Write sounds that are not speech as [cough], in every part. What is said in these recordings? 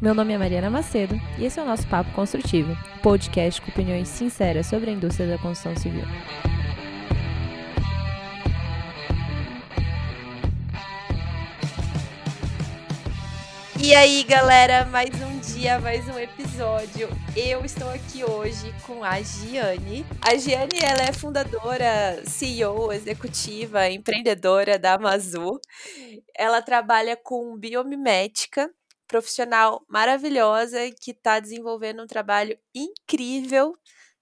Meu nome é Mariana Macedo e esse é o nosso Papo Construtivo, podcast com opiniões sinceras sobre a indústria da construção civil. E aí, galera, mais um dia, mais um episódio. Eu estou aqui hoje com a Giane. A Giane, ela é fundadora, CEO, executiva, empreendedora da Amazu. Ela trabalha com biomimética, profissional maravilhosa que está desenvolvendo um trabalho incrível,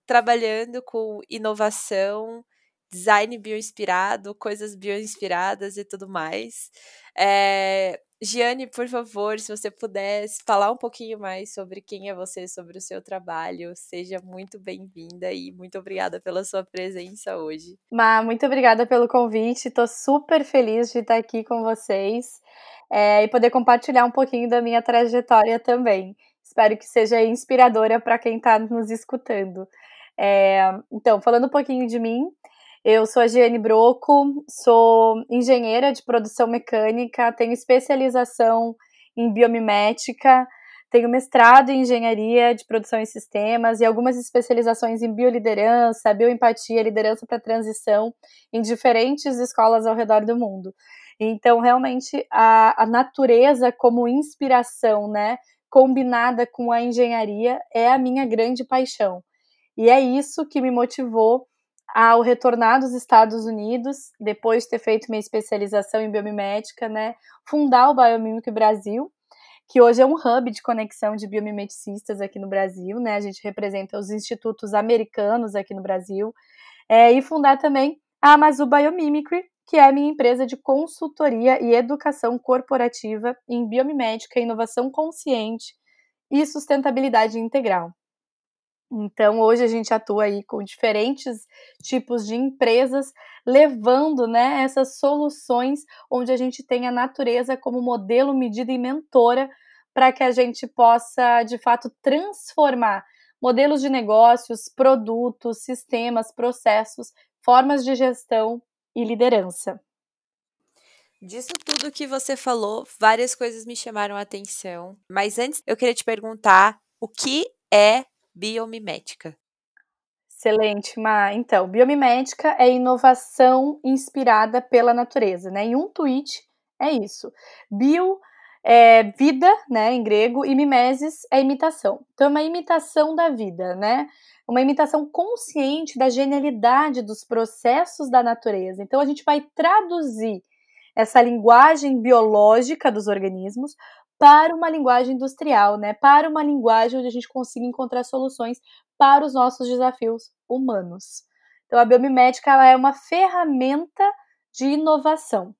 trabalhando com inovação, design bioinspirado, coisas bioinspiradas e tudo mais. É, Giane, por favor, se você pudesse falar um pouquinho mais sobre quem é você, sobre o seu trabalho, seja muito bem-vinda e muito obrigada pela sua presença hoje. Ma, muito obrigada pelo convite, estou super feliz de estar aqui com vocês é, e poder compartilhar um pouquinho da minha trajetória também. Espero que seja inspiradora para quem está nos escutando. É, então, falando um pouquinho de mim, eu sou a Giane Broco, sou engenheira de produção mecânica, tenho especialização em biomimética, tenho mestrado em engenharia de produção e sistemas e algumas especializações em bioliderança, bioempatia, liderança para transição em diferentes escolas ao redor do mundo. Então, realmente, a, a natureza como inspiração, né, combinada com a engenharia, é a minha grande paixão. E é isso que me motivou ao retornar dos Estados Unidos, depois de ter feito minha especialização em biomimética, né, fundar o Biomimic Brasil, que hoje é um hub de conexão de biomimeticistas aqui no Brasil, né, a gente representa os institutos americanos aqui no Brasil, é, e fundar também a Amazu Biomimicry, que é a minha empresa de consultoria e educação corporativa em biomimética, inovação consciente e sustentabilidade integral. Então, hoje a gente atua aí com diferentes tipos de empresas, levando né, essas soluções onde a gente tem a natureza como modelo, medida e mentora para que a gente possa, de fato, transformar modelos de negócios, produtos, sistemas, processos, formas de gestão e liderança. Disso tudo que você falou, várias coisas me chamaram a atenção. Mas antes, eu queria te perguntar o que é biomimética? Excelente, Ma. Então, biomimética é inovação inspirada pela natureza, né? Em um tweet é isso. Bio é vida, né, em grego, e mimesis é imitação. Então, é uma imitação da vida, né? Uma imitação consciente da genialidade dos processos da natureza. Então, a gente vai traduzir essa linguagem biológica dos organismos para uma linguagem industrial, né? Para uma linguagem onde a gente consiga encontrar soluções para os nossos desafios humanos. Então, a biomimética ela é uma ferramenta de inovação.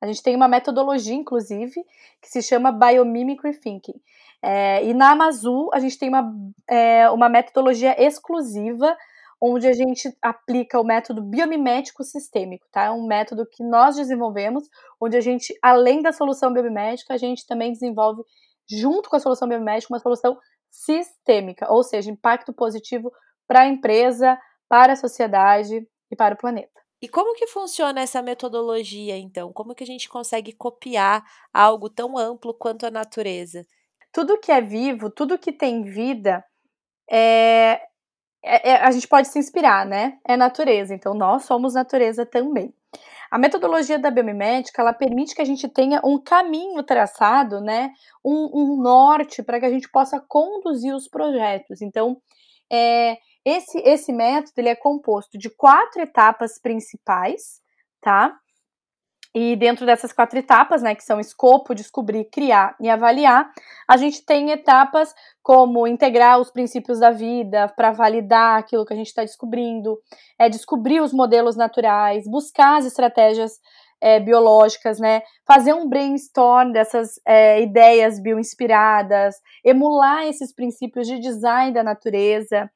A gente tem uma metodologia, inclusive, que se chama Biomimicry Thinking. É, e na Amazul, a gente tem uma, é, uma metodologia exclusiva onde a gente aplica o método biomimético sistêmico, tá? É um método que nós desenvolvemos, onde a gente, além da solução biomimética, a gente também desenvolve, junto com a solução biomimética, uma solução sistêmica, ou seja, impacto positivo para a empresa, para a sociedade e para o planeta. E como que funciona essa metodologia, então? Como que a gente consegue copiar algo tão amplo quanto a natureza? Tudo que é vivo, tudo que tem vida, é, é, é, a gente pode se inspirar, né? É natureza, então nós somos natureza também. A metodologia da biomimética, ela permite que a gente tenha um caminho traçado, né? Um, um norte para que a gente possa conduzir os projetos. Então, é, esse, esse método ele é composto de quatro etapas principais, tá? E dentro dessas quatro etapas, né, que são escopo, descobrir, criar e avaliar, a gente tem etapas como integrar os princípios da vida para validar aquilo que a gente está descobrindo, é descobrir os modelos naturais, buscar as estratégias é, biológicas, né, fazer um brainstorm dessas é, ideias bioinspiradas, emular esses princípios de design da natureza,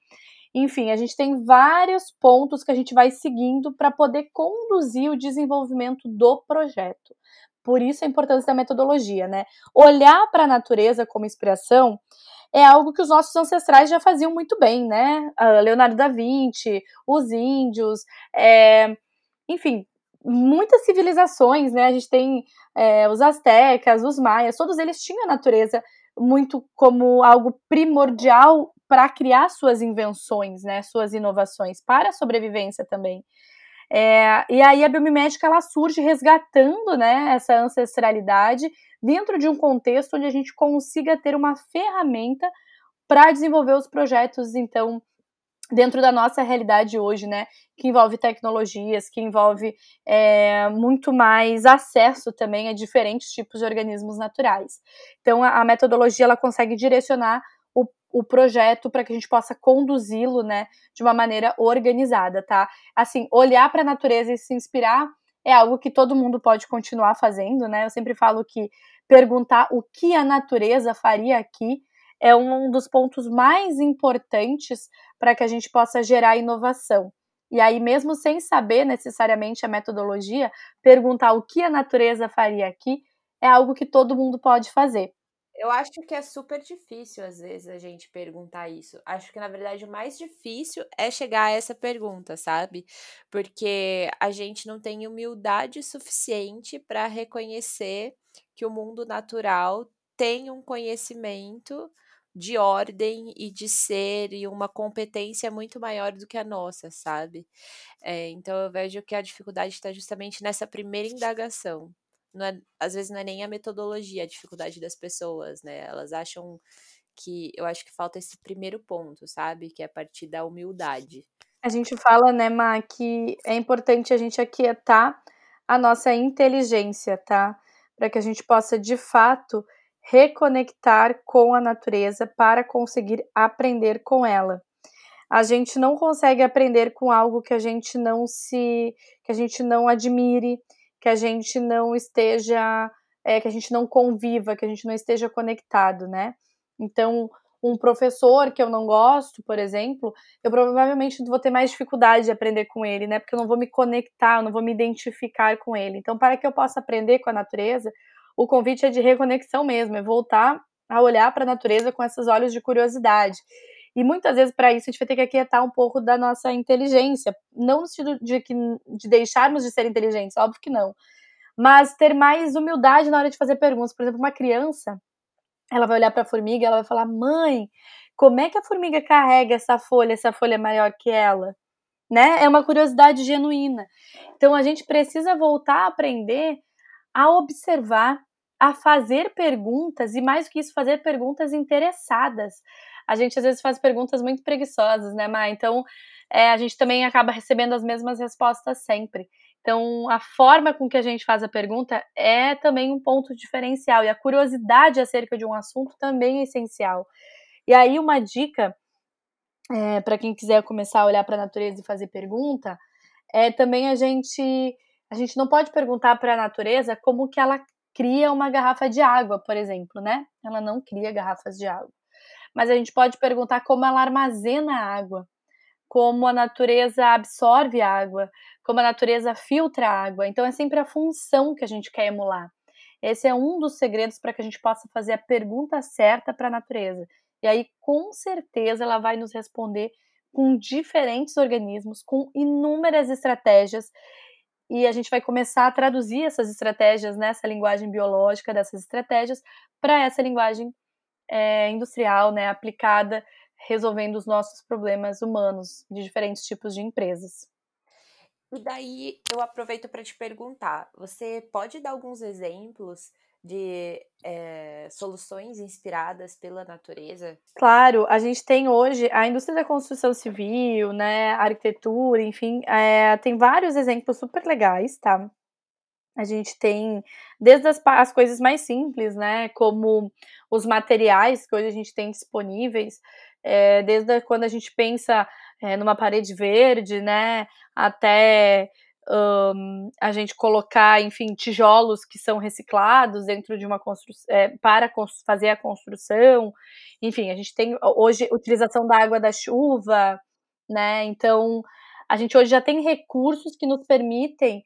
enfim, a gente tem vários pontos que a gente vai seguindo para poder conduzir o desenvolvimento do projeto. Por isso a importância da metodologia, né? Olhar para a natureza como inspiração é algo que os nossos ancestrais já faziam muito bem, né? Leonardo da Vinci, os índios, é... enfim, muitas civilizações, né? A gente tem é, os astecas, os maias, todos eles tinham a natureza muito como algo primordial para criar suas invenções, né, suas inovações, para a sobrevivência também. É, e aí a biomimética ela surge resgatando né, essa ancestralidade dentro de um contexto onde a gente consiga ter uma ferramenta para desenvolver os projetos, então, dentro da nossa realidade hoje, né, que envolve tecnologias, que envolve é, muito mais acesso também a diferentes tipos de organismos naturais. Então, a, a metodologia ela consegue direcionar o, projeto para que a gente possa conduzi-lo, né, de uma maneira organizada, tá? Assim, olhar para a natureza e se inspirar é algo que todo mundo pode continuar fazendo, né? Eu sempre falo que perguntar o que a natureza faria aqui é um dos pontos mais importantes para que a gente possa gerar inovação. E aí, mesmo sem saber necessariamente a metodologia, perguntar o que a natureza faria aqui é algo que todo mundo pode fazer. Eu acho que é super difícil, às vezes, a gente perguntar isso. Acho que, na verdade, o mais difícil é chegar a essa pergunta, sabe? Porque a gente não tem humildade suficiente para reconhecer que o mundo natural tem um conhecimento de ordem e de ser e uma competência muito maior do que a nossa, sabe? É, então eu vejo que a dificuldade está justamente nessa primeira indagação não é, às vezes não é nem a metodologia a dificuldade das pessoas, né? Elas acham que eu acho que falta esse primeiro ponto, sabe? Que é a partir da humildade. A gente fala, né, Ma, que é importante a gente aquietar a nossa inteligência, tá? Para que a gente possa de fato reconectar com a natureza para conseguir aprender com ela. A gente não consegue aprender com algo que a gente não se que a gente não admire, que a gente não esteja, é, que a gente não conviva, que a gente não esteja conectado, né? Então, um professor que eu não gosto, por exemplo, eu provavelmente vou ter mais dificuldade de aprender com ele, né? Porque eu não vou me conectar, eu não vou me identificar com ele. Então, para que eu possa aprender com a natureza, o convite é de reconexão mesmo, é voltar a olhar para a natureza com esses olhos de curiosidade. E muitas vezes, para isso, a gente vai ter que aquietar um pouco da nossa inteligência. Não no sentido de, que, de deixarmos de ser inteligentes, óbvio que não. Mas ter mais humildade na hora de fazer perguntas. Por exemplo, uma criança, ela vai olhar para a formiga ela vai falar: mãe, como é que a formiga carrega essa folha? Essa folha é maior que ela? Né? É uma curiosidade genuína. Então a gente precisa voltar a aprender a observar, a fazer perguntas e mais do que isso, fazer perguntas interessadas a gente às vezes faz perguntas muito preguiçosas, né, Má? Então, é, a gente também acaba recebendo as mesmas respostas sempre. Então, a forma com que a gente faz a pergunta é também um ponto diferencial. E a curiosidade acerca de um assunto também é essencial. E aí, uma dica é, para quem quiser começar a olhar para a natureza e fazer pergunta é também a gente. A gente não pode perguntar para a natureza como que ela cria uma garrafa de água, por exemplo, né? Ela não cria garrafas de água mas a gente pode perguntar como ela armazena a água, como a natureza absorve a água, como a natureza filtra a água. Então é sempre a função que a gente quer emular. Esse é um dos segredos para que a gente possa fazer a pergunta certa para a natureza. E aí, com certeza, ela vai nos responder com diferentes organismos, com inúmeras estratégias. E a gente vai começar a traduzir essas estratégias nessa linguagem biológica, dessas estratégias, para essa linguagem é, industrial, né, aplicada resolvendo os nossos problemas humanos de diferentes tipos de empresas. E daí eu aproveito para te perguntar: você pode dar alguns exemplos de é, soluções inspiradas pela natureza? Claro, a gente tem hoje a indústria da construção civil, né, arquitetura, enfim, é, tem vários exemplos super legais, tá? A gente tem desde as, as, coisas mais simples, né? Como os materiais que hoje a gente tem disponíveis, é, desde quando a gente pensa é, numa parede verde, né? Até um, a gente colocar, enfim, tijolos que são reciclados dentro de uma construção é, para fazer a construção. Enfim, a gente tem hoje utilização da água da chuva, né? Então a gente hoje já tem recursos que nos permitem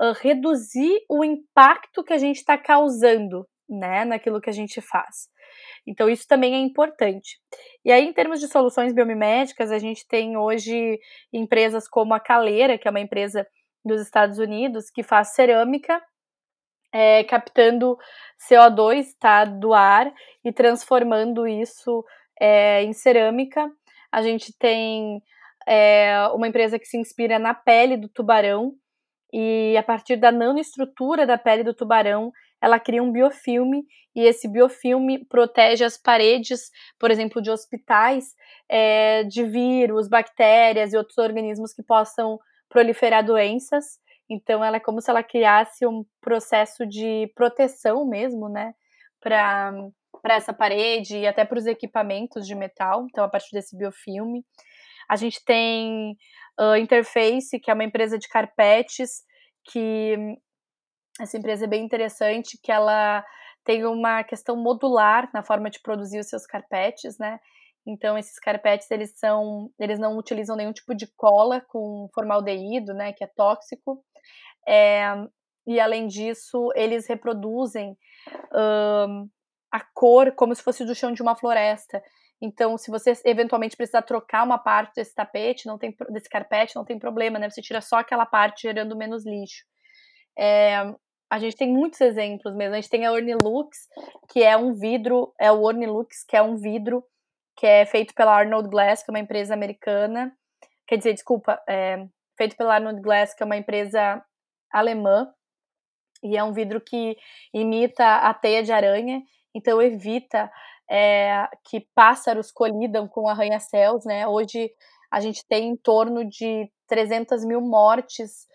uh, reduzir o impacto que a gente está causando, né, naquilo que a gente faz. Então, isso também é importante. E aí, em termos de soluções biomiméticas, a gente tem hoje empresas como a Caleira, que é uma empresa dos Estados Unidos, que faz cerâmica é, captando CO2 tá, do ar e transformando isso é, em cerâmica. A gente tem é, uma empresa que se inspira na pele do tubarão e a partir da nanoestrutura da pele do tubarão ela cria um biofilme e esse biofilme protege as paredes, por exemplo, de hospitais, é, de vírus, bactérias e outros organismos que possam proliferar doenças. Então, ela é como se ela criasse um processo de proteção mesmo, né, para essa parede e até para os equipamentos de metal. Então, a partir desse biofilme. A gente tem a Interface, que é uma empresa de carpetes, que essa empresa é bem interessante, que ela tem uma questão modular na forma de produzir os seus carpetes, né? Então esses carpetes eles são, eles não utilizam nenhum tipo de cola com formaldeído, né, que é tóxico. É, e além disso eles reproduzem um, a cor como se fosse do chão de uma floresta. Então, se você eventualmente precisar trocar uma parte desse tapete, não tem desse carpete, não tem problema, né? Você tira só aquela parte, gerando menos lixo. É, a gente tem muitos exemplos mesmo. A gente tem a Ornilux, que é um vidro, é o Ornilux, que é um vidro que é feito pela Arnold Glass, que é uma empresa americana. Quer dizer, desculpa, é feito pela Arnold Glass, que é uma empresa alemã. E é um vidro que imita a teia de aranha, então evita é, que pássaros colidam com arranha-céus, né? Hoje a gente tem em torno de 300 mil mortes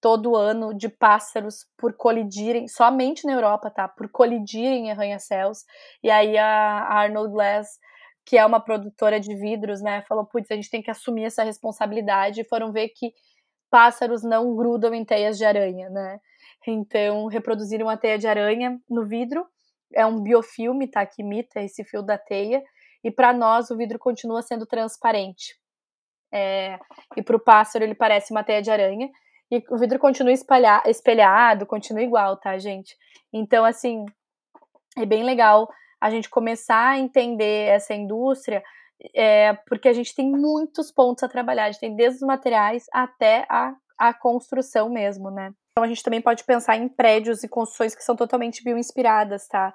todo ano de pássaros por colidirem, somente na Europa, tá? Por colidirem em arranha-céus. E aí a Arnold Glass, que é uma produtora de vidros, né, falou: putz, a gente tem que assumir essa responsabilidade. E foram ver que pássaros não grudam em teias de aranha, né? Então, reproduziram a teia de aranha no vidro. É um biofilme, tá? Que imita esse fio da teia. E para nós, o vidro continua sendo transparente. É, e para o pássaro, ele parece uma teia de aranha. E o vidro continua espalhar, espelhado, continua igual, tá, gente? Então, assim, é bem legal a gente começar a entender essa indústria, é, porque a gente tem muitos pontos a trabalhar, a gente tem desde os materiais até a, a construção mesmo, né? Então a gente também pode pensar em prédios e construções que são totalmente bioinspiradas, tá?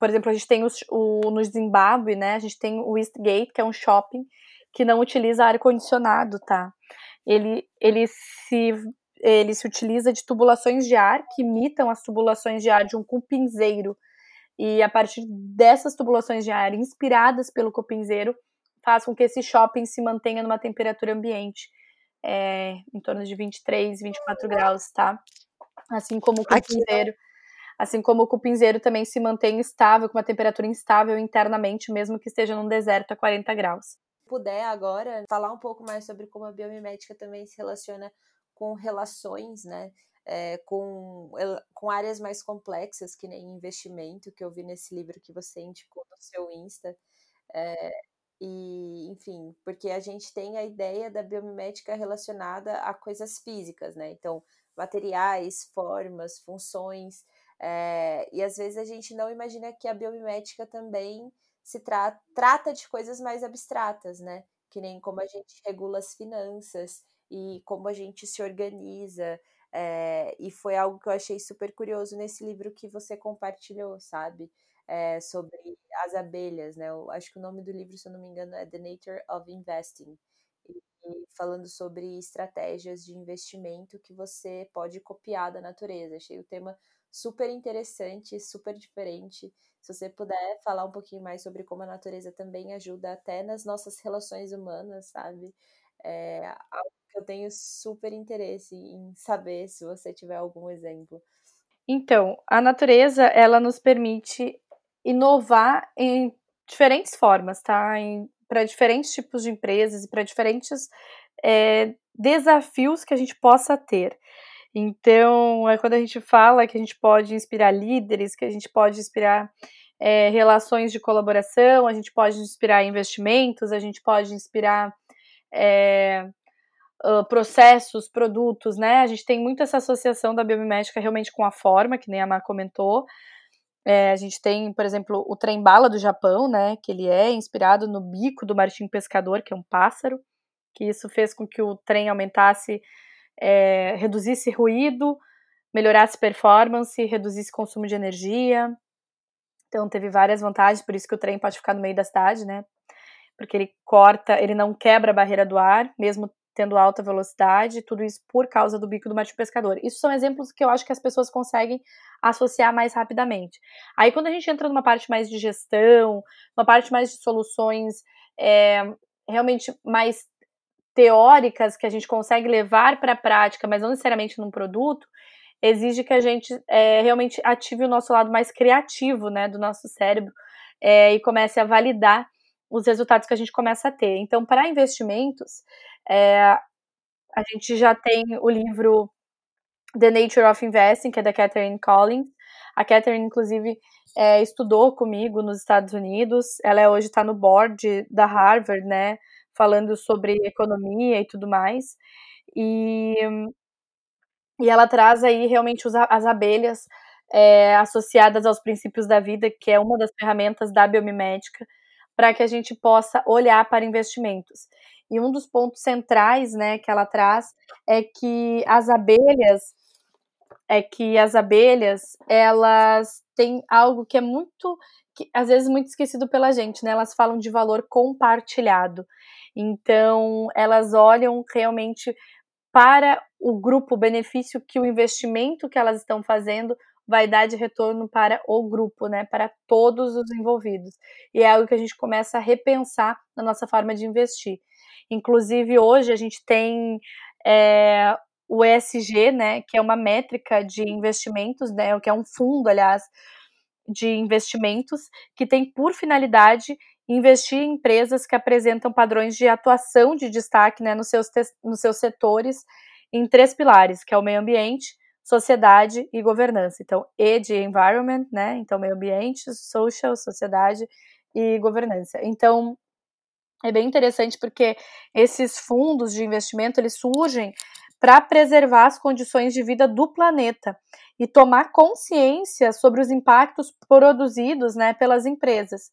Por exemplo, a gente tem os, o, no Zimbábue, né? A gente tem o Eastgate, que é um shopping que não utiliza ar-condicionado, tá? Ele, ele se ele se utiliza de tubulações de ar que imitam as tubulações de ar de um cupinzeiro. E a partir dessas tubulações de ar inspiradas pelo cupinzeiro, faz com que esse shopping se mantenha numa temperatura ambiente é, em torno de 23, 24 graus, tá? Assim como o cupinzeiro. Assim como o cupinzeiro também se mantém estável, com uma temperatura instável internamente, mesmo que esteja num deserto a 40 graus. Se puder agora falar um pouco mais sobre como a biomimética também se relaciona com relações, né? É, com, com áreas mais complexas, que nem investimento, que eu vi nesse livro que você indicou no seu Insta. É, e, enfim, porque a gente tem a ideia da biomimética relacionada a coisas físicas, né? Então, materiais, formas, funções. É, e às vezes a gente não imagina que a biomimética também se tra trata de coisas mais abstratas, né? Que nem como a gente regula as finanças, e como a gente se organiza. É, e foi algo que eu achei super curioso nesse livro que você compartilhou, sabe? É, sobre as abelhas, né? Eu acho que o nome do livro, se eu não me engano, é The Nature of Investing. Falando sobre estratégias de investimento que você pode copiar da natureza. Achei o tema super interessante, super diferente. Se você puder falar um pouquinho mais sobre como a natureza também ajuda até nas nossas relações humanas, sabe? É algo que eu tenho super interesse em saber se você tiver algum exemplo. Então, a natureza, ela nos permite inovar em diferentes formas, tá? Para diferentes tipos de empresas e para diferentes é, desafios que a gente possa ter. Então, é quando a gente fala que a gente pode inspirar líderes, que a gente pode inspirar é, relações de colaboração, a gente pode inspirar investimentos, a gente pode inspirar é, processos, produtos, né? A gente tem muito essa associação da biomimética realmente com a forma, que nem a Mar comentou. É, a gente tem, por exemplo, o trem bala do Japão, né? Que ele é inspirado no bico do martim pescador, que é um pássaro, que isso fez com que o trem aumentasse, é, reduzisse ruído, melhorasse performance, reduzisse consumo de energia. Então teve várias vantagens, por isso que o trem pode ficar no meio da cidade, né? Porque ele corta, ele não quebra a barreira do ar, mesmo tendo alta velocidade, tudo isso por causa do bico do martim pescador. Isso são exemplos que eu acho que as pessoas conseguem associar mais rapidamente. Aí quando a gente entra numa parte mais de gestão, uma parte mais de soluções é, realmente mais teóricas que a gente consegue levar para a prática, mas não necessariamente num produto, exige que a gente é, realmente ative o nosso lado mais criativo, né, do nosso cérebro é, e comece a validar os resultados que a gente começa a ter. Então, para investimentos, é, a gente já tem o livro The Nature of Investing, que é da Catherine Collins. A Catherine, inclusive, é, estudou comigo nos Estados Unidos. Ela hoje está no board da Harvard, né? Falando sobre economia e tudo mais. E, e ela traz aí realmente os, as abelhas é, associadas aos princípios da vida, que é uma das ferramentas da biomimética, para que a gente possa olhar para investimentos. E um dos pontos centrais, né, que ela traz é que as abelhas é que as abelhas, elas têm algo que é muito que, às vezes muito esquecido pela gente, né? Elas falam de valor compartilhado. Então, elas olham realmente para o grupo, o benefício que o investimento que elas estão fazendo vai dar de retorno para o grupo, né, para todos os envolvidos. E é algo que a gente começa a repensar na nossa forma de investir. Inclusive, hoje a gente tem é, o ESG, né, que é uma métrica de investimentos, né, que é um fundo, aliás, de investimentos, que tem por finalidade investir em empresas que apresentam padrões de atuação de destaque né, nos, seus nos seus setores em três pilares, que é o meio ambiente, sociedade e governança. Então, E de environment, né? Então, meio ambiente, social, sociedade e governança. Então, é bem interessante porque esses fundos de investimento, eles surgem para preservar as condições de vida do planeta e tomar consciência sobre os impactos produzidos, né, pelas empresas.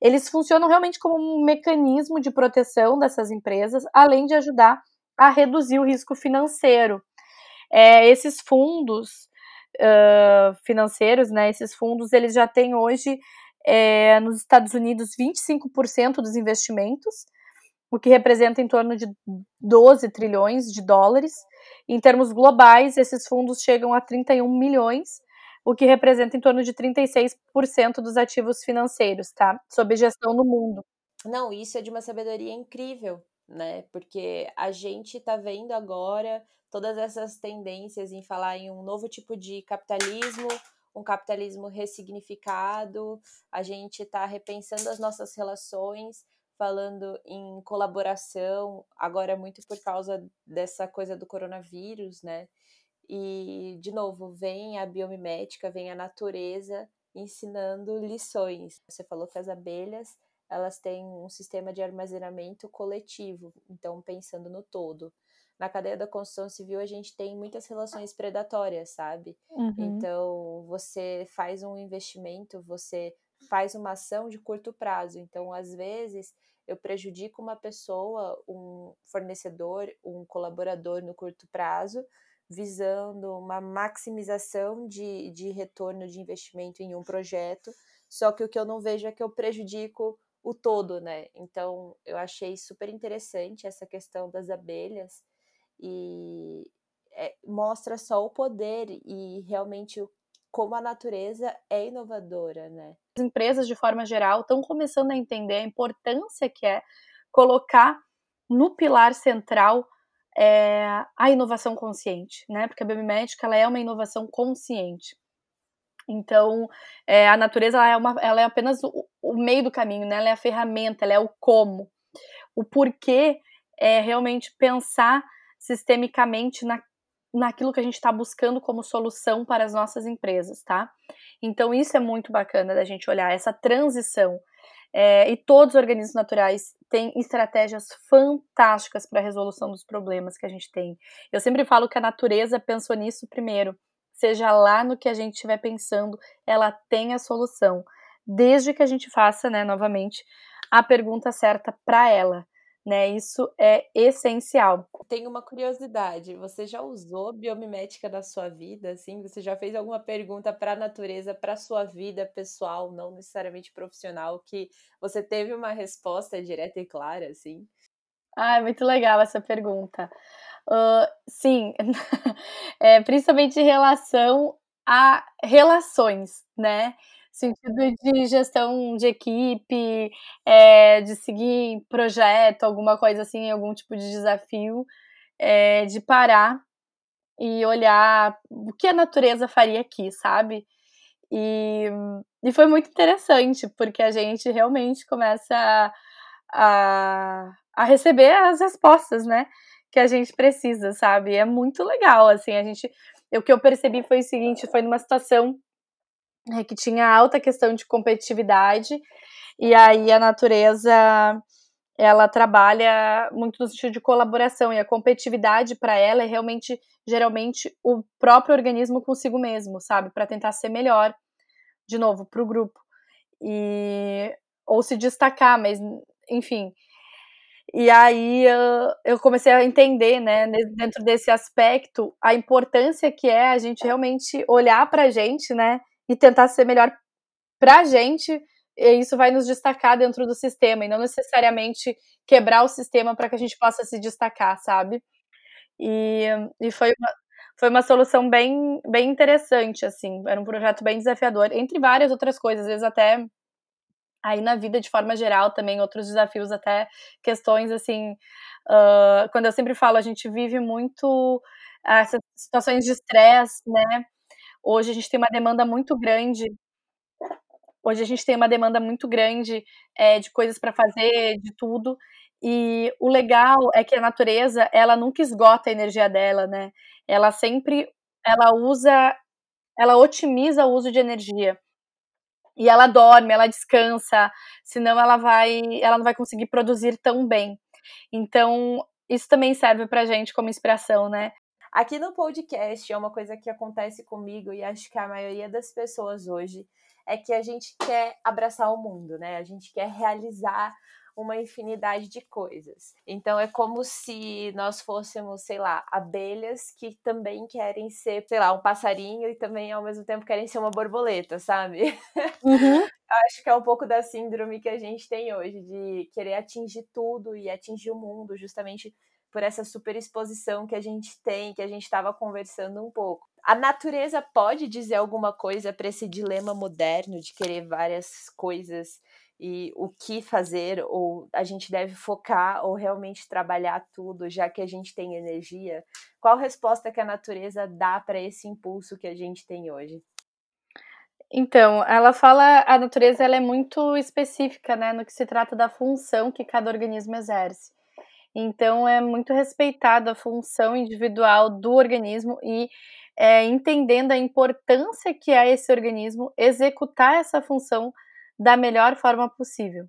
Eles funcionam realmente como um mecanismo de proteção dessas empresas, além de ajudar a reduzir o risco financeiro é, esses fundos uh, financeiros, né, esses fundos, eles já têm hoje é, nos Estados Unidos 25% dos investimentos, o que representa em torno de 12 trilhões de dólares. Em termos globais, esses fundos chegam a 31 milhões, o que representa em torno de 36% dos ativos financeiros, tá? Sob gestão no mundo. Não, isso é de uma sabedoria incrível, né? Porque a gente tá vendo agora todas essas tendências em falar em um novo tipo de capitalismo, um capitalismo ressignificado, a gente está repensando as nossas relações, falando em colaboração, agora muito por causa dessa coisa do coronavírus, né? E, de novo, vem a biomimética, vem a natureza ensinando lições. Você falou que as abelhas, elas têm um sistema de armazenamento coletivo, então pensando no todo na cadeia da construção civil a gente tem muitas relações predatórias, sabe? Uhum. Então, você faz um investimento, você faz uma ação de curto prazo. Então, às vezes, eu prejudico uma pessoa, um fornecedor, um colaborador no curto prazo, visando uma maximização de, de retorno de investimento em um projeto. Só que o que eu não vejo é que eu prejudico o todo, né? Então, eu achei super interessante essa questão das abelhas e é, mostra só o poder e realmente como a natureza é inovadora, né? As empresas, de forma geral, estão começando a entender a importância que é colocar no pilar central é, a inovação consciente, né? Porque a biomimética ela é uma inovação consciente. Então, é, a natureza ela é, uma, ela é apenas o, o, meio do caminho, né? Ela é a ferramenta, ela é o como. O porquê é realmente pensar sistemicamente na, naquilo que a gente está buscando como solução para as nossas empresas, tá? Então, isso é muito bacana da gente olhar, essa transição. É, e todos os organismos naturais têm estratégias fantásticas para a resolução dos problemas que a gente tem. Eu sempre falo que a natureza pensou nisso primeiro. Seja lá no que a gente estiver pensando, ela tem a solução. Desde que a gente faça, né, novamente, a pergunta certa para ela né? Isso é essencial. Tenho uma curiosidade, você já usou biomimética na sua vida, assim? Você já fez alguma pergunta para a natureza, para sua vida pessoal, não necessariamente profissional, que você teve uma resposta direta e clara, assim? Ah, é muito legal essa pergunta. Uh, sim, [laughs] é, principalmente em relação a relações, né? Sentido de gestão de equipe, é, de seguir projeto, alguma coisa assim, algum tipo de desafio, é, de parar e olhar o que a natureza faria aqui, sabe? E, e foi muito interessante, porque a gente realmente começa a, a, receber as respostas, né? Que a gente precisa, sabe? É muito legal, assim, a gente. O que eu percebi foi o seguinte: foi numa situação é, que tinha alta questão de competitividade, e aí a natureza ela trabalha muito no sentido de colaboração, e a competitividade para ela é realmente, geralmente, o próprio organismo consigo mesmo, sabe? Para tentar ser melhor, de novo, para o grupo. E, ou se destacar, mas, enfim. E aí eu comecei a entender, né, dentro desse aspecto, a importância que é a gente realmente olhar para a gente, né, e tentar ser melhor pra gente, e isso vai nos destacar dentro do sistema, e não necessariamente quebrar o sistema para que a gente possa se destacar, sabe? E, e foi, uma, foi uma solução bem, bem interessante, assim, era um projeto bem desafiador, entre várias outras coisas, às vezes até aí na vida de forma geral também, outros desafios, até questões assim, uh, quando eu sempre falo, a gente vive muito essas situações de estresse, né? Hoje a gente tem uma demanda muito grande. Hoje a gente tem uma demanda muito grande é, de coisas para fazer, de tudo. E o legal é que a natureza, ela nunca esgota a energia dela, né? Ela sempre, ela usa, ela otimiza o uso de energia. E ela dorme, ela descansa, senão ela vai, ela não vai conseguir produzir tão bem. Então, isso também serve pra gente como inspiração, né? Aqui no podcast é uma coisa que acontece comigo e acho que a maioria das pessoas hoje é que a gente quer abraçar o mundo, né? A gente quer realizar uma infinidade de coisas. Então é como se nós fôssemos, sei lá, abelhas que também querem ser, sei lá, um passarinho e também ao mesmo tempo querem ser uma borboleta, sabe? Uhum. [laughs] Acho que é um pouco da síndrome que a gente tem hoje, de querer atingir tudo e atingir o mundo, justamente por essa superexposição que a gente tem, que a gente estava conversando um pouco. A natureza pode dizer alguma coisa para esse dilema moderno de querer várias coisas e o que fazer, ou a gente deve focar ou realmente trabalhar tudo, já que a gente tem energia? Qual resposta que a natureza dá para esse impulso que a gente tem hoje? Então, ela fala, a natureza ela é muito específica, né, no que se trata da função que cada organismo exerce. Então, é muito respeitada a função individual do organismo e é, entendendo a importância que é esse organismo executar essa função da melhor forma possível.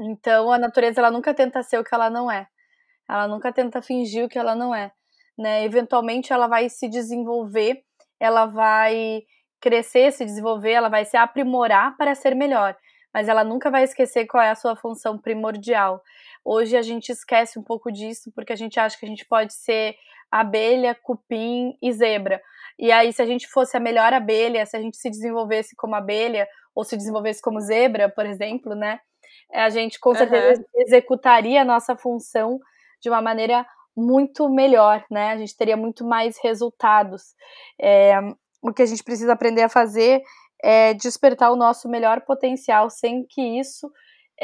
Então, a natureza ela nunca tenta ser o que ela não é. Ela nunca tenta fingir o que ela não é. Né? Eventualmente, ela vai se desenvolver, ela vai crescer, se desenvolver, ela vai se aprimorar para ser melhor mas ela nunca vai esquecer qual é a sua função primordial. Hoje a gente esquece um pouco disso porque a gente acha que a gente pode ser abelha, cupim e zebra. E aí, se a gente fosse a melhor abelha, se a gente se desenvolvesse como abelha ou se desenvolvesse como zebra, por exemplo, né? A gente com certeza uhum. executaria a nossa função de uma maneira muito melhor, né? A gente teria muito mais resultados. É, o que a gente precisa aprender a fazer é, despertar o nosso melhor potencial sem que isso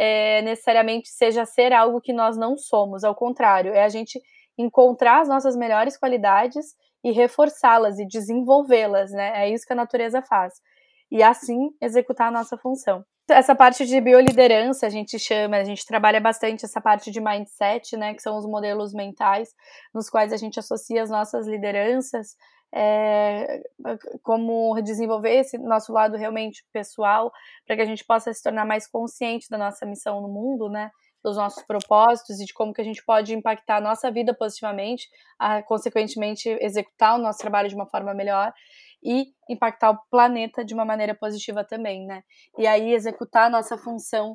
é, necessariamente seja ser algo que nós não somos. Ao contrário, é a gente encontrar as nossas melhores qualidades e reforçá-las e desenvolvê-las, né? É isso que a natureza faz. E assim executar a nossa função. Essa parte de bioliderança a gente chama, a gente trabalha bastante essa parte de mindset, né? Que são os modelos mentais nos quais a gente associa as nossas lideranças é, como desenvolver esse nosso lado realmente pessoal, para que a gente possa se tornar mais consciente da nossa missão no mundo, né? Dos nossos propósitos e de como que a gente pode impactar a nossa vida positivamente, a, consequentemente executar o nosso trabalho de uma forma melhor e impactar o planeta de uma maneira positiva também, né? E aí executar a nossa função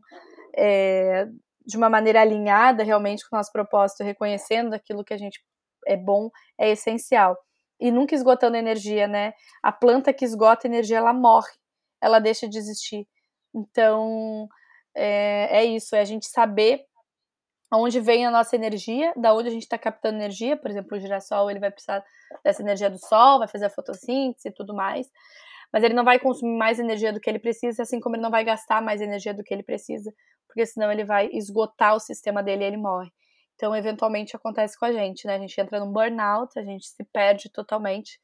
é, de uma maneira alinhada realmente com o nosso propósito, reconhecendo aquilo que a gente é bom, é essencial. E nunca esgotando energia, né? A planta que esgota energia, ela morre, ela deixa de existir. Então, é, é isso, é a gente saber onde vem a nossa energia, da onde a gente está captando energia, por exemplo, o girassol ele vai precisar dessa energia do sol, vai fazer a fotossíntese e tudo mais, mas ele não vai consumir mais energia do que ele precisa, assim como ele não vai gastar mais energia do que ele precisa, porque senão ele vai esgotar o sistema dele e ele morre. Então, eventualmente acontece com a gente, né? A gente entra num burnout, a gente se perde totalmente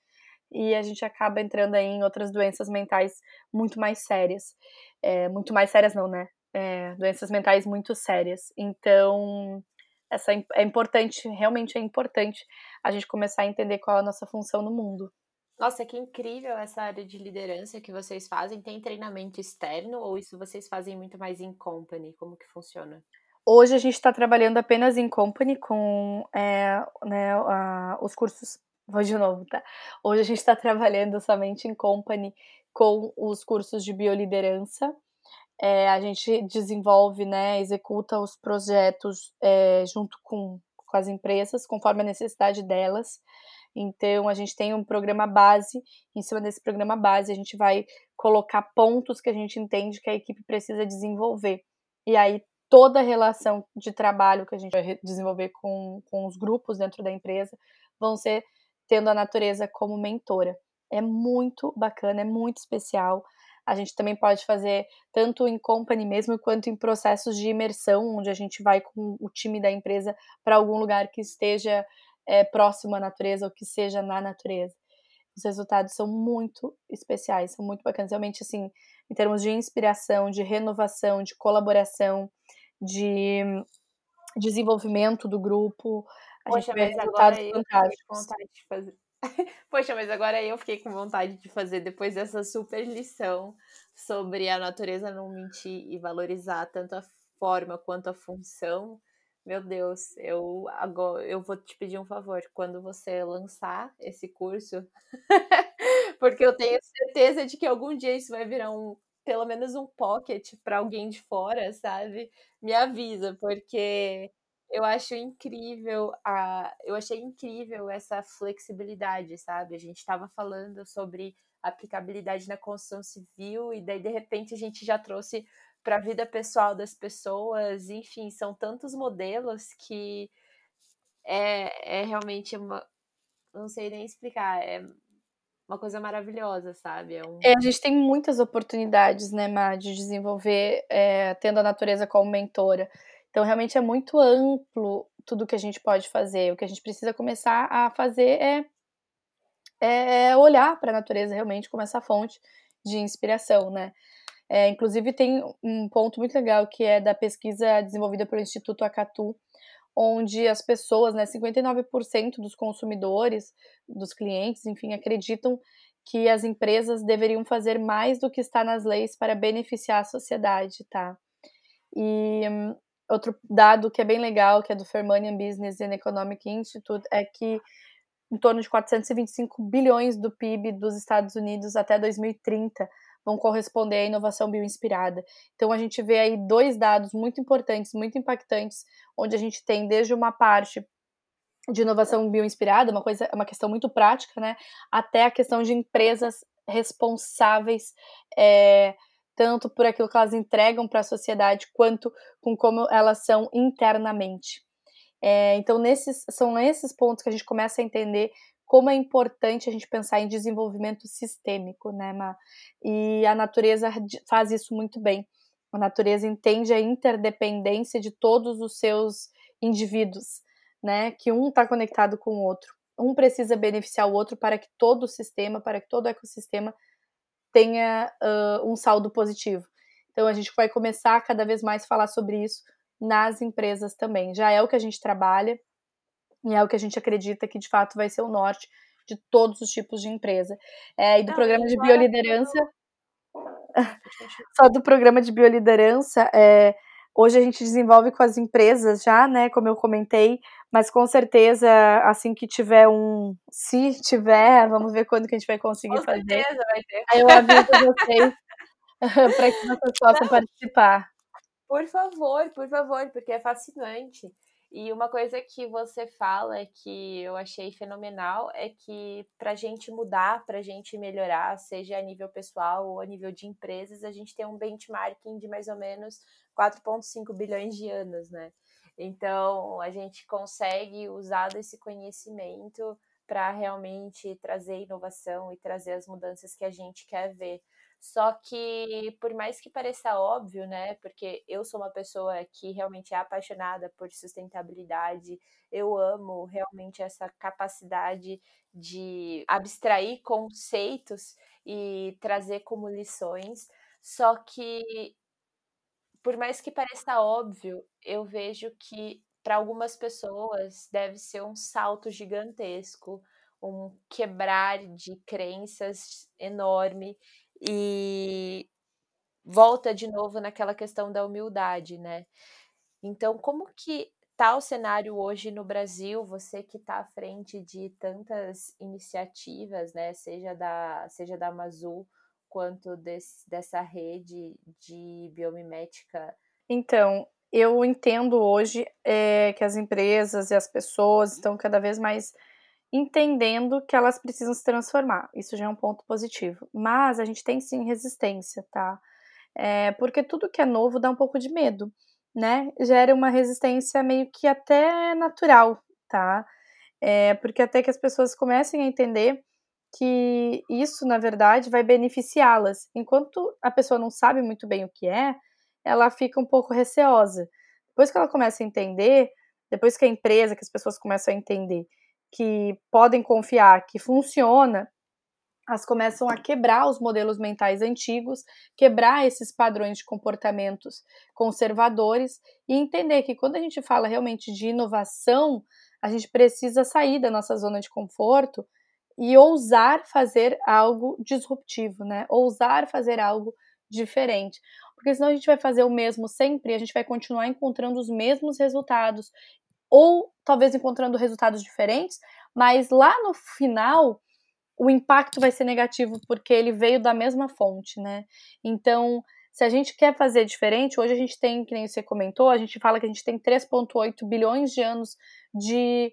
e a gente acaba entrando aí em outras doenças mentais muito mais sérias. É, muito mais sérias não, né? é, doenças mentais muito sérias. Então, essa é importante, realmente é importante a gente começar a entender qual é a nossa função no mundo. Nossa, que incrível essa área de liderança que vocês fazem. Tem treinamento externo ou isso vocês fazem muito mais em company? Como que funciona? Hoje a gente está trabalhando apenas em company com é, né, a, os cursos. Vou de novo, tá? Hoje a gente está trabalhando somente em company com os cursos de bioliderança é, a gente desenvolve, né, executa os projetos é, junto com, com as empresas, conforme a necessidade delas. Então, a gente tem um programa base, em cima desse programa base, a gente vai colocar pontos que a gente entende que a equipe precisa desenvolver. E aí, toda a relação de trabalho que a gente vai desenvolver com, com os grupos dentro da empresa vão ser tendo a natureza como mentora. É muito bacana, é muito especial. A gente também pode fazer tanto em company mesmo quanto em processos de imersão, onde a gente vai com o time da empresa para algum lugar que esteja é, próximo à natureza ou que seja na natureza. Os resultados são muito especiais, são muito bacanas. Realmente, assim, em termos de inspiração, de renovação, de colaboração, de desenvolvimento do grupo, a Poxa, gente vê resultados fantásticos. De fazer [laughs] Poxa, mas agora eu fiquei com vontade de fazer, depois dessa super lição sobre a natureza não mentir e valorizar tanto a forma quanto a função. Meu Deus, eu agora eu vou te pedir um favor quando você lançar esse curso, [laughs] porque eu tenho certeza de que algum dia isso vai virar um pelo menos um pocket para alguém de fora, sabe? Me avisa, porque eu acho incrível a eu achei incrível essa flexibilidade, sabe? A gente estava falando sobre aplicabilidade na construção civil e daí de repente a gente já trouxe para a vida pessoal das pessoas, enfim, são tantos modelos que é, é realmente uma não sei nem explicar, é uma coisa maravilhosa, sabe? É, um... é a gente tem muitas oportunidades, né, Má, de desenvolver, é, tendo a natureza como mentora. Então, realmente é muito amplo tudo que a gente pode fazer. O que a gente precisa começar a fazer é, é olhar para a natureza realmente como essa fonte de inspiração, né? É, inclusive, tem um ponto muito legal que é da pesquisa desenvolvida pelo Instituto Acatu, onde as pessoas, né, 59% dos consumidores, dos clientes, enfim, acreditam que as empresas deveriam fazer mais do que está nas leis para beneficiar a sociedade, tá? E outro dado que é bem legal, que é do Fermanian Business and Economic Institute, é que em torno de 425 bilhões do PIB dos Estados Unidos até 2030 vão corresponder à inovação bioinspirada. Então a gente vê aí dois dados muito importantes, muito impactantes, onde a gente tem desde uma parte de inovação bioinspirada, uma coisa, uma questão muito prática, né, até a questão de empresas responsáveis é, tanto por aquilo que elas entregam para a sociedade, quanto com como elas são internamente. É, então, nesses, são esses pontos que a gente começa a entender como é importante a gente pensar em desenvolvimento sistêmico, né, Ma? E a natureza faz isso muito bem. A natureza entende a interdependência de todos os seus indivíduos, né? Que um está conectado com o outro. Um precisa beneficiar o outro para que todo o sistema, para que todo o ecossistema tenha uh, um saldo positivo. Então a gente vai começar a cada vez mais falar sobre isso nas empresas também. Já é o que a gente trabalha e é o que a gente acredita que de fato vai ser o norte de todos os tipos de empresa. É, e do Não, programa de bioliderança. [laughs] Só do programa de bioliderança, é, hoje a gente desenvolve com as empresas já, né? Como eu comentei, mas com certeza, assim que tiver um. Se tiver, vamos ver quando que a gente vai conseguir com fazer. Certeza vai ter. Aí eu aviso vocês [laughs] para que vocês possam participar. Por favor, por favor, porque é fascinante. E uma coisa que você fala que eu achei fenomenal é que para a gente mudar, para a gente melhorar, seja a nível pessoal ou a nível de empresas, a gente tem um benchmarking de mais ou menos 4,5 bilhões de anos, né? Então, a gente consegue usar desse conhecimento para realmente trazer inovação e trazer as mudanças que a gente quer ver. Só que, por mais que pareça óbvio, né? Porque eu sou uma pessoa que realmente é apaixonada por sustentabilidade, eu amo realmente essa capacidade de abstrair conceitos e trazer como lições. Só que, por mais que pareça óbvio, eu vejo que para algumas pessoas deve ser um salto gigantesco, um quebrar de crenças enorme e volta de novo naquela questão da humildade, né? Então, como que tá o cenário hoje no Brasil? Você que está à frente de tantas iniciativas, né? Seja da, seja da Amazul quanto desse, dessa rede de biomimética. Então, eu entendo hoje é, que as empresas e as pessoas estão cada vez mais entendendo que elas precisam se transformar. Isso já é um ponto positivo. Mas a gente tem sim resistência, tá? É, porque tudo que é novo dá um pouco de medo, né? Gera uma resistência meio que até natural, tá? É, porque até que as pessoas comecem a entender que isso, na verdade, vai beneficiá-las. Enquanto a pessoa não sabe muito bem o que é, ela fica um pouco receosa. Depois que ela começa a entender, depois que a empresa, que as pessoas começam a entender que podem confiar que funciona, elas começam a quebrar os modelos mentais antigos, quebrar esses padrões de comportamentos conservadores e entender que quando a gente fala realmente de inovação, a gente precisa sair da nossa zona de conforto e ousar fazer algo disruptivo, né? Ousar fazer algo diferente. Porque senão a gente vai fazer o mesmo sempre, a gente vai continuar encontrando os mesmos resultados ou talvez encontrando resultados diferentes, mas lá no final o impacto vai ser negativo porque ele veio da mesma fonte, né? Então, se a gente quer fazer diferente, hoje a gente tem, que nem você comentou, a gente fala que a gente tem 3,8 bilhões de anos de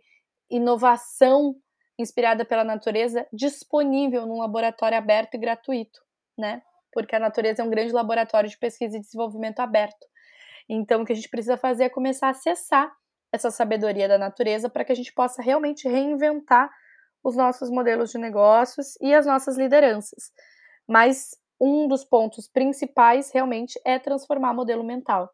inovação inspirada pela natureza disponível num laboratório aberto e gratuito, né? Porque a natureza é um grande laboratório de pesquisa e desenvolvimento aberto. Então, o que a gente precisa fazer é começar a acessar essa sabedoria da natureza para que a gente possa realmente reinventar os nossos modelos de negócios e as nossas lideranças. Mas um dos pontos principais realmente é transformar o modelo mental.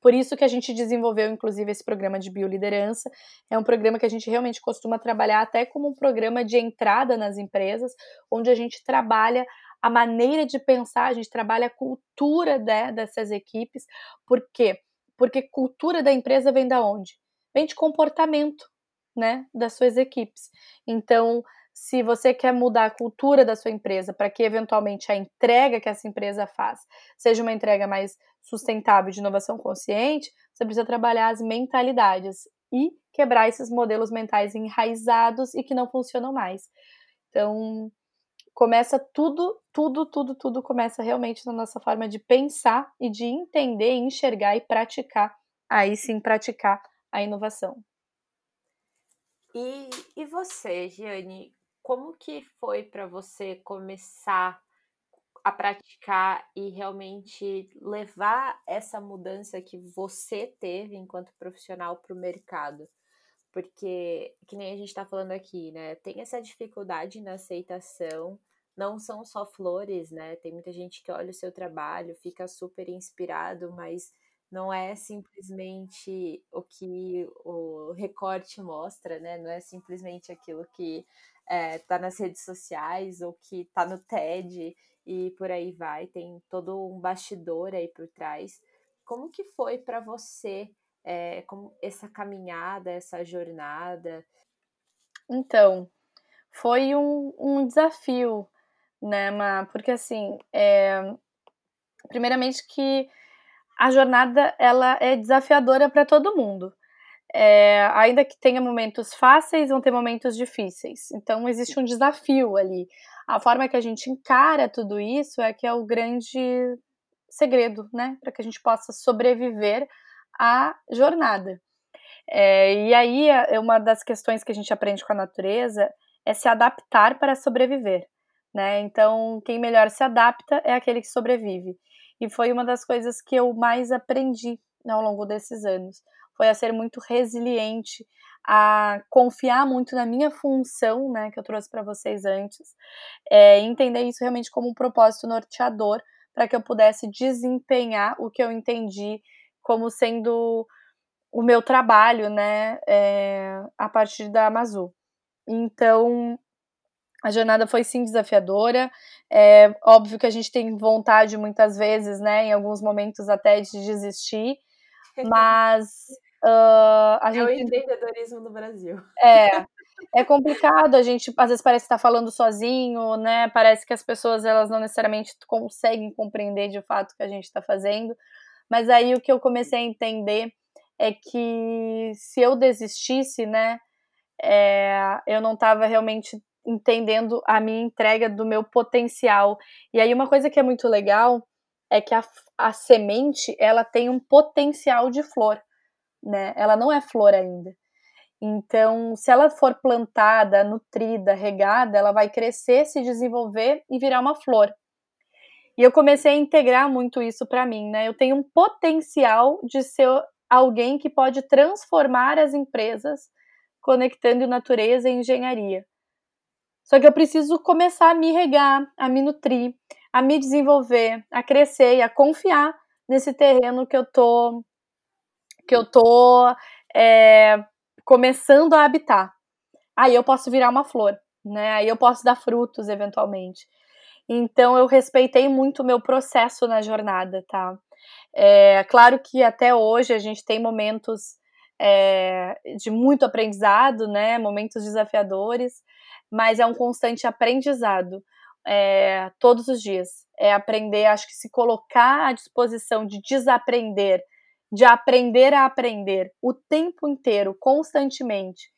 Por isso que a gente desenvolveu, inclusive, esse programa de bioliderança. É um programa que a gente realmente costuma trabalhar até como um programa de entrada nas empresas, onde a gente trabalha a maneira de pensar, a gente trabalha a cultura né, dessas equipes. Por quê? Porque cultura da empresa vem da onde? Vem de comportamento, né, das suas equipes. Então, se você quer mudar a cultura da sua empresa para que eventualmente a entrega que essa empresa faz seja uma entrega mais sustentável de inovação consciente, você precisa trabalhar as mentalidades e quebrar esses modelos mentais enraizados e que não funcionam mais. Então, começa tudo, tudo, tudo, tudo começa realmente na nossa forma de pensar e de entender, enxergar e praticar, aí sim praticar a inovação. E, e você, Giane, como que foi para você começar a praticar e realmente levar essa mudança que você teve enquanto profissional para o mercado? Porque, que nem a gente está falando aqui, né? Tem essa dificuldade na aceitação, não são só flores, né? Tem muita gente que olha o seu trabalho, fica super inspirado, mas não é simplesmente o que o recorte mostra, né? Não é simplesmente aquilo que está é, nas redes sociais ou que está no TED e por aí vai. Tem todo um bastidor aí por trás. Como que foi para você é, como essa caminhada, essa jornada? Então, foi um, um desafio, né, Ma? Porque assim, é, primeiramente que a jornada ela é desafiadora para todo mundo. É, ainda que tenha momentos fáceis, vão ter momentos difíceis. Então existe um desafio ali. A forma que a gente encara tudo isso é que é o grande segredo, né, para que a gente possa sobreviver à jornada. É, e aí, é, uma das questões que a gente aprende com a natureza é se adaptar para sobreviver, né? Então, quem melhor se adapta é aquele que sobrevive. E foi uma das coisas que eu mais aprendi né, ao longo desses anos. Foi a ser muito resiliente, a confiar muito na minha função, né, que eu trouxe para vocês antes, é, entender isso realmente como um propósito norteador para que eu pudesse desempenhar o que eu entendi como sendo o meu trabalho, né, é, a partir da Amazon. Então, a jornada foi sim desafiadora. É óbvio que a gente tem vontade muitas vezes, né, em alguns momentos até de desistir, [laughs] mas uh, a é gente. o empreendedorismo no Brasil. É. É complicado, a gente às vezes parece estar tá falando sozinho, né? Parece que as pessoas elas não necessariamente conseguem compreender de fato o que a gente está fazendo. Mas aí o que eu comecei a entender é que se eu desistisse, né, é, eu não estava realmente entendendo a minha entrega do meu potencial. E aí uma coisa que é muito legal é que a, a semente ela tem um potencial de flor, né? Ela não é flor ainda. Então, se ela for plantada, nutrida, regada, ela vai crescer, se desenvolver e virar uma flor. E eu comecei a integrar muito isso para mim, né? Eu tenho um potencial de ser alguém que pode transformar as empresas conectando natureza e engenharia. Só que eu preciso começar a me regar, a me nutrir, a me desenvolver, a crescer e a confiar nesse terreno que eu tô que eu tô é, começando a habitar. Aí eu posso virar uma flor, né? Aí eu posso dar frutos eventualmente. Então eu respeitei muito o meu processo na jornada, tá? É claro que até hoje a gente tem momentos é, de muito aprendizado, né? Momentos desafiadores, mas é um constante aprendizado é, todos os dias. É aprender, acho que se colocar à disposição de desaprender, de aprender a aprender o tempo inteiro, constantemente,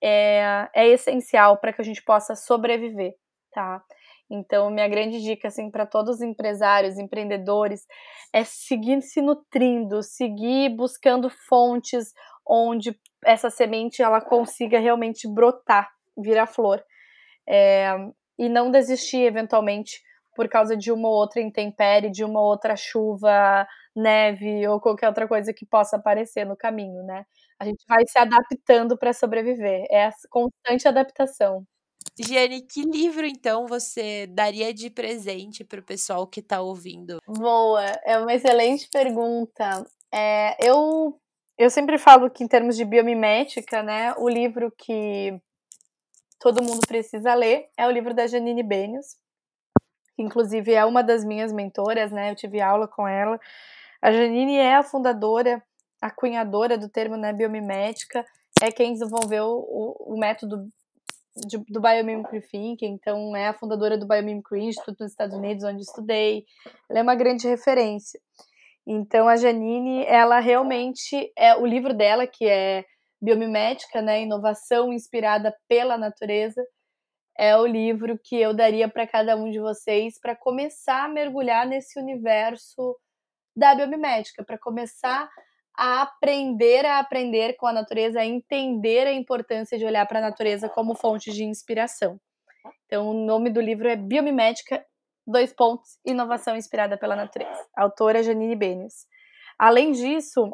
é, é essencial para que a gente possa sobreviver, tá? Então, minha grande dica assim para todos os empresários, empreendedores, é seguir se nutrindo, seguir buscando fontes onde essa semente ela consiga realmente brotar, virar flor, é, e não desistir eventualmente por causa de uma ou outra intempérie, de uma outra chuva, neve ou qualquer outra coisa que possa aparecer no caminho, né? A gente vai se adaptando para sobreviver, é a constante adaptação. Giane, que livro então você daria de presente para o pessoal que está ouvindo? Boa, é uma excelente pergunta. É, eu, eu sempre falo que em termos de biomimética, né, o livro que todo mundo precisa ler é o livro da Janine Benius, que inclusive é uma das minhas mentoras, né? Eu tive aula com ela. A Janine é a fundadora, a cunhadora do termo né, biomimética, é quem desenvolveu o, o método de, do Biomimicry Thinking, então é a fundadora do Biomimicry Institute nos Estados Unidos, onde estudei. Ela é uma grande referência. Então a Janine, ela realmente é o livro dela que é Biomimética, né, inovação inspirada pela natureza, é o livro que eu daria para cada um de vocês para começar a mergulhar nesse universo da biomimética, para começar a aprender a aprender com a natureza, a entender a importância de olhar para a natureza como fonte de inspiração. Então, o nome do livro é Biomimética, dois pontos, inovação inspirada pela natureza. autora Janine Benes. Além disso,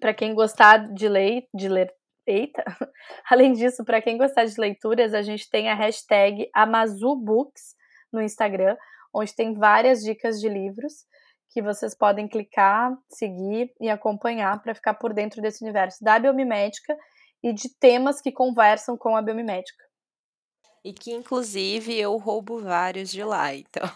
para quem gostar de ler, de ler, eita. [laughs] Além disso, para quem gostar de leituras, a gente tem a hashtag AmazuBooks no Instagram, onde tem várias dicas de livros que vocês podem clicar, seguir e acompanhar para ficar por dentro desse universo da biomimética e de temas que conversam com a biomimética. E que, inclusive, eu roubo vários de lá, então.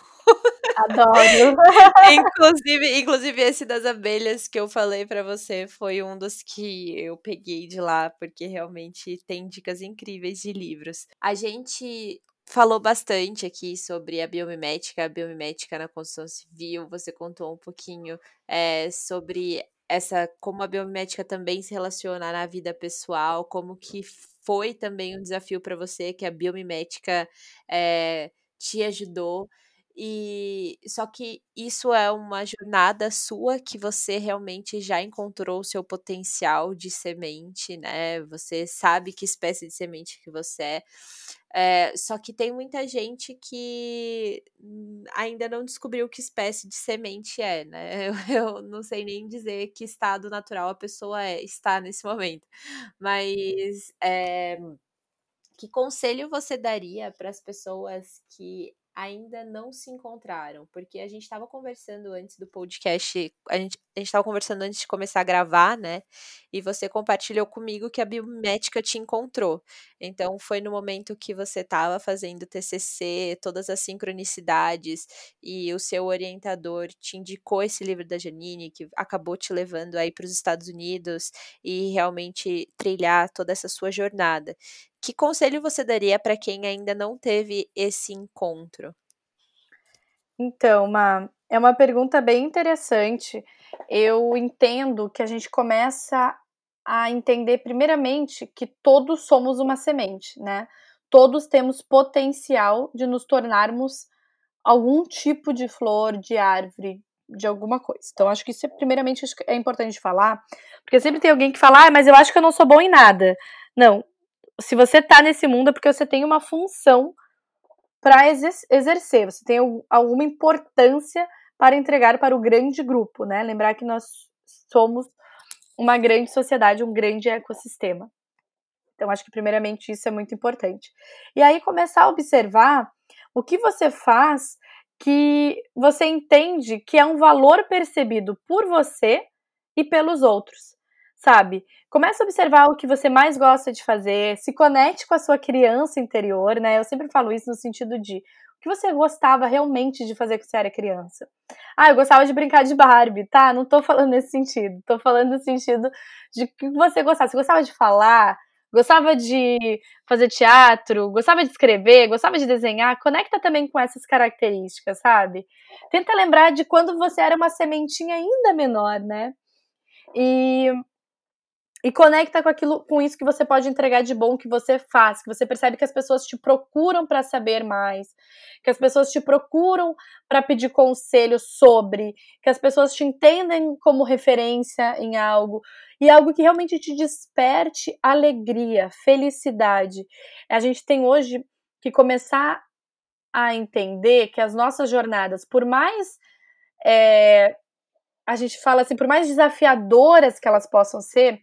Adoro. [laughs] inclusive, inclusive, esse das abelhas que eu falei para você foi um dos que eu peguei de lá, porque realmente tem dicas incríveis de livros. A gente falou bastante aqui sobre a biomimética, a biomimética na construção civil. Você contou um pouquinho é, sobre essa como a biomimética também se relaciona na vida pessoal, como que foi também um desafio para você que a biomimética é, te ajudou. E só que isso é uma jornada sua que você realmente já encontrou o seu potencial de semente, né? Você sabe que espécie de semente que você é. É, só que tem muita gente que ainda não descobriu que espécie de semente é, né? Eu, [laughs] eu não sei nem dizer que estado natural a pessoa é, está nesse momento. Mas é, que conselho você daria para as pessoas que ainda não se encontraram, porque a gente estava conversando antes do podcast, a gente estava conversando antes de começar a gravar, né? E você compartilhou comigo que a biomédica te encontrou. Então foi no momento que você estava fazendo TCC, todas as sincronicidades e o seu orientador te indicou esse livro da Janine que acabou te levando aí para os Estados Unidos e realmente trilhar toda essa sua jornada. Que conselho você daria para quem ainda não teve esse encontro? Então, Ma, é uma pergunta bem interessante. Eu entendo que a gente começa a entender, primeiramente, que todos somos uma semente, né? Todos temos potencial de nos tornarmos algum tipo de flor, de árvore, de alguma coisa. Então, acho que isso, é, primeiramente, é importante falar, porque sempre tem alguém que fala, ah, mas eu acho que eu não sou bom em nada. Não, se você tá nesse mundo é porque você tem uma função para exercer, você tem alguma importância para entregar para o grande grupo, né? Lembrar que nós somos uma grande sociedade, um grande ecossistema. Então, acho que primeiramente isso é muito importante. E aí começar a observar o que você faz que você entende que é um valor percebido por você e pelos outros sabe? Comece a observar o que você mais gosta de fazer, se conecte com a sua criança interior, né? Eu sempre falo isso no sentido de o que você gostava realmente de fazer quando você era criança. Ah, eu gostava de brincar de Barbie, tá? Não tô falando nesse sentido. Tô falando no sentido de que você gostava. Você gostava de falar, gostava de fazer teatro, gostava de escrever, gostava de desenhar. Conecta também com essas características, sabe? Tenta lembrar de quando você era uma sementinha ainda menor, né? E e conecta com aquilo, com isso que você pode entregar de bom que você faz, que você percebe que as pessoas te procuram para saber mais, que as pessoas te procuram para pedir conselho sobre, que as pessoas te entendem como referência em algo e algo que realmente te desperte alegria, felicidade. A gente tem hoje que começar a entender que as nossas jornadas, por mais é, a gente fala assim, por mais desafiadoras que elas possam ser,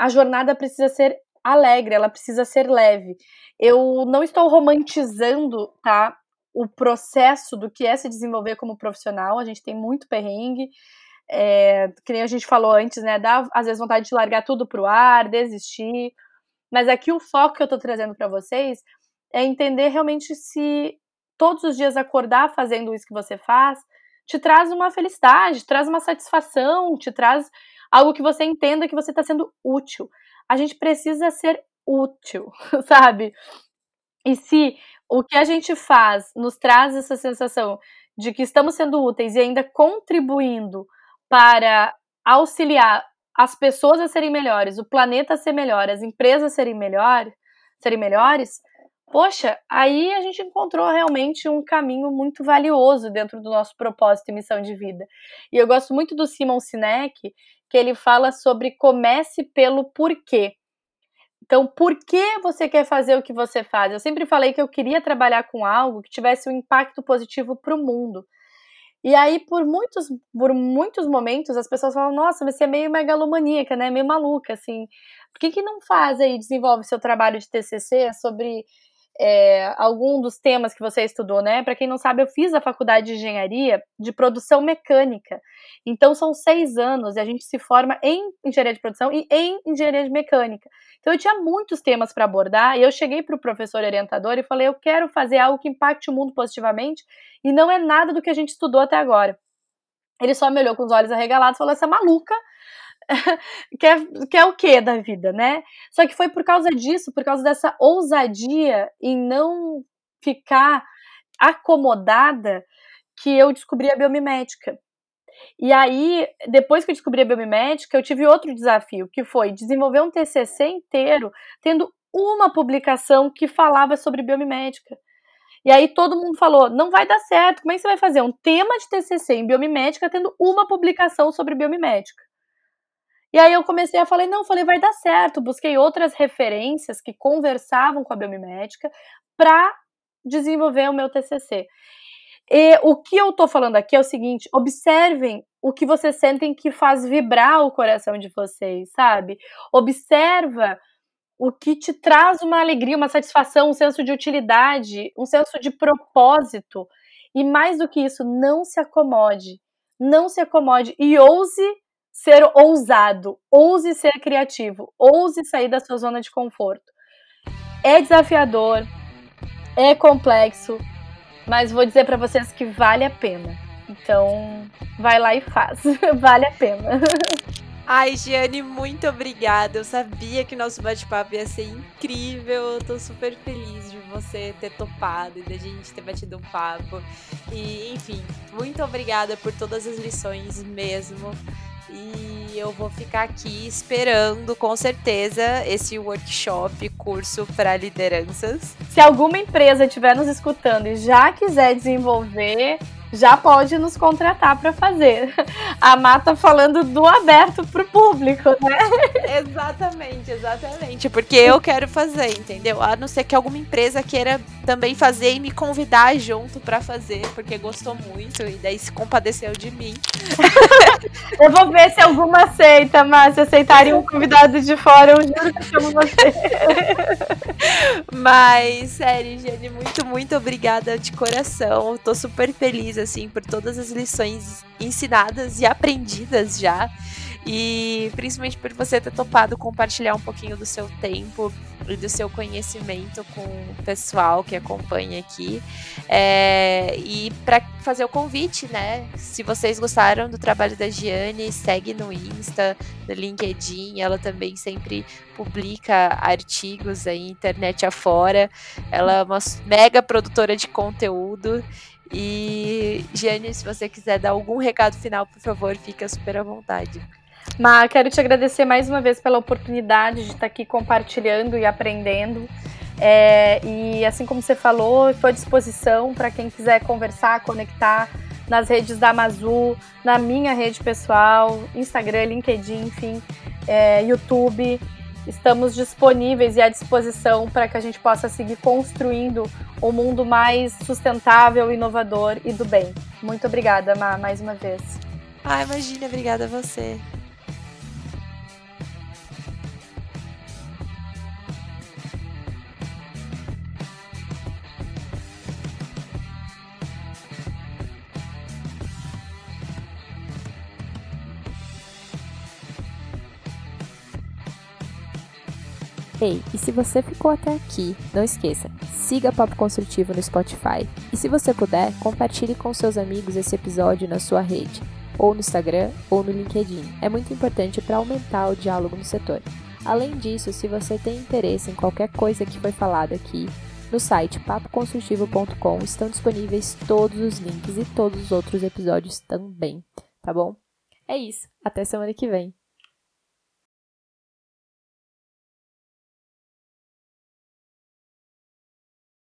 a jornada precisa ser alegre, ela precisa ser leve. Eu não estou romantizando, tá? O processo do que é se desenvolver como profissional. A gente tem muito perrengue. É, que nem a gente falou antes, né? Dá às vezes vontade de largar tudo pro ar, desistir. Mas aqui o foco que eu tô trazendo para vocês é entender realmente se todos os dias acordar fazendo isso que você faz te traz uma felicidade, te traz uma satisfação, te traz algo que você entenda que você está sendo útil. A gente precisa ser útil, [laughs] sabe? E se o que a gente faz nos traz essa sensação de que estamos sendo úteis e ainda contribuindo para auxiliar as pessoas a serem melhores, o planeta a ser melhor, as empresas a serem melhor, serem melhores, poxa, aí a gente encontrou realmente um caminho muito valioso dentro do nosso propósito e missão de vida. E eu gosto muito do Simon Sinek, que ele fala sobre comece pelo porquê. Então, por que você quer fazer o que você faz? Eu sempre falei que eu queria trabalhar com algo que tivesse um impacto positivo para o mundo. E aí, por muitos, por muitos momentos, as pessoas falam, nossa, você é meio megalomaníaca, né? Meio maluca, assim. Por que, que não faz aí, desenvolve seu trabalho de TCC sobre é, algum dos temas que você estudou, né? Para quem não sabe, eu fiz a faculdade de engenharia de produção mecânica. Então são seis anos e a gente se forma em engenharia de produção e em engenharia de mecânica. Então eu tinha muitos temas para abordar e eu cheguei para o professor orientador e falei: eu quero fazer algo que impacte o mundo positivamente e não é nada do que a gente estudou até agora. Ele só me olhou com os olhos arregalados e falou: essa maluca [laughs] quer, quer o que da vida, né? Só que foi por causa disso, por causa dessa ousadia em não ficar acomodada, que eu descobri a biomimética. E aí, depois que eu descobri a biomimética, eu tive outro desafio, que foi desenvolver um TCC inteiro tendo uma publicação que falava sobre biomimética. E aí todo mundo falou: não vai dar certo, como é que você vai fazer um tema de TCC em biomimética tendo uma publicação sobre biomimética? E aí eu comecei a falar, não, falei, vai dar certo. Busquei outras referências que conversavam com a biomimética para desenvolver o meu TCC. E o que eu tô falando aqui é o seguinte: observem o que vocês sentem que faz vibrar o coração de vocês, sabe? Observa o que te traz uma alegria, uma satisfação, um senso de utilidade, um senso de propósito. E mais do que isso, não se acomode. Não se acomode e ouse ser ousado, ouse ser criativo, ouse sair da sua zona de conforto. É desafiador, é complexo, mas vou dizer para vocês que vale a pena. Então, vai lá e faz. [laughs] vale a pena. Ai, Giane, muito obrigada. Eu sabia que nosso bate-papo ia ser incrível. Eu tô super feliz de você ter topado e da gente ter batido um papo. E, enfim, muito obrigada por todas as lições mesmo. E eu vou ficar aqui esperando, com certeza, esse workshop, curso para lideranças. Se alguma empresa estiver nos escutando e já quiser desenvolver já pode nos contratar para fazer. [laughs] A Má tá falando do aberto pro público, né? Exatamente, exatamente. Porque eu quero fazer, entendeu? A não ser que alguma empresa queira também fazer e me convidar junto para fazer, porque gostou muito e daí se compadeceu de mim. [laughs] eu vou ver se alguma aceita, Má. Se aceitarem um convidado de fora, eu juro que chamo você. [laughs] Mas, sério, Jenny, muito, muito obrigada de coração. Eu tô super feliz assim, por todas as lições ensinadas e aprendidas já. E principalmente por você ter topado compartilhar um pouquinho do seu tempo e do seu conhecimento com o pessoal que acompanha aqui. É, e para fazer o convite, né? Se vocês gostaram do trabalho da Giane, segue no Insta, no LinkedIn. Ela também sempre publica artigos aí, internet afora. Ela é uma mega produtora de conteúdo e, Jane, se você quiser dar algum recado final, por favor, fica super à vontade. Ma, quero te agradecer mais uma vez pela oportunidade de estar aqui compartilhando e aprendendo. É, e assim como você falou, estou à disposição para quem quiser conversar, conectar nas redes da Amazu, na minha rede pessoal, Instagram, LinkedIn, enfim, é, YouTube. Estamos disponíveis e à disposição para que a gente possa seguir construindo um mundo mais sustentável, inovador e do bem. Muito obrigada, Ma, mais uma vez. Ah, imagina, obrigada a você. Ei, e se você ficou até aqui, não esqueça, siga Papo Construtivo no Spotify. E se você puder, compartilhe com seus amigos esse episódio na sua rede, ou no Instagram, ou no LinkedIn. É muito importante para aumentar o diálogo no setor. Além disso, se você tem interesse em qualquer coisa que foi falada aqui, no site papoconstrutivo.com estão disponíveis todos os links e todos os outros episódios também, tá bom? É isso, até semana que vem.